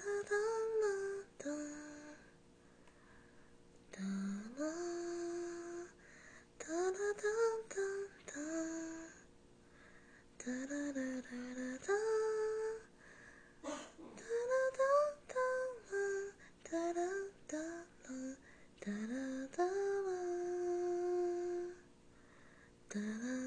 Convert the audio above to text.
da da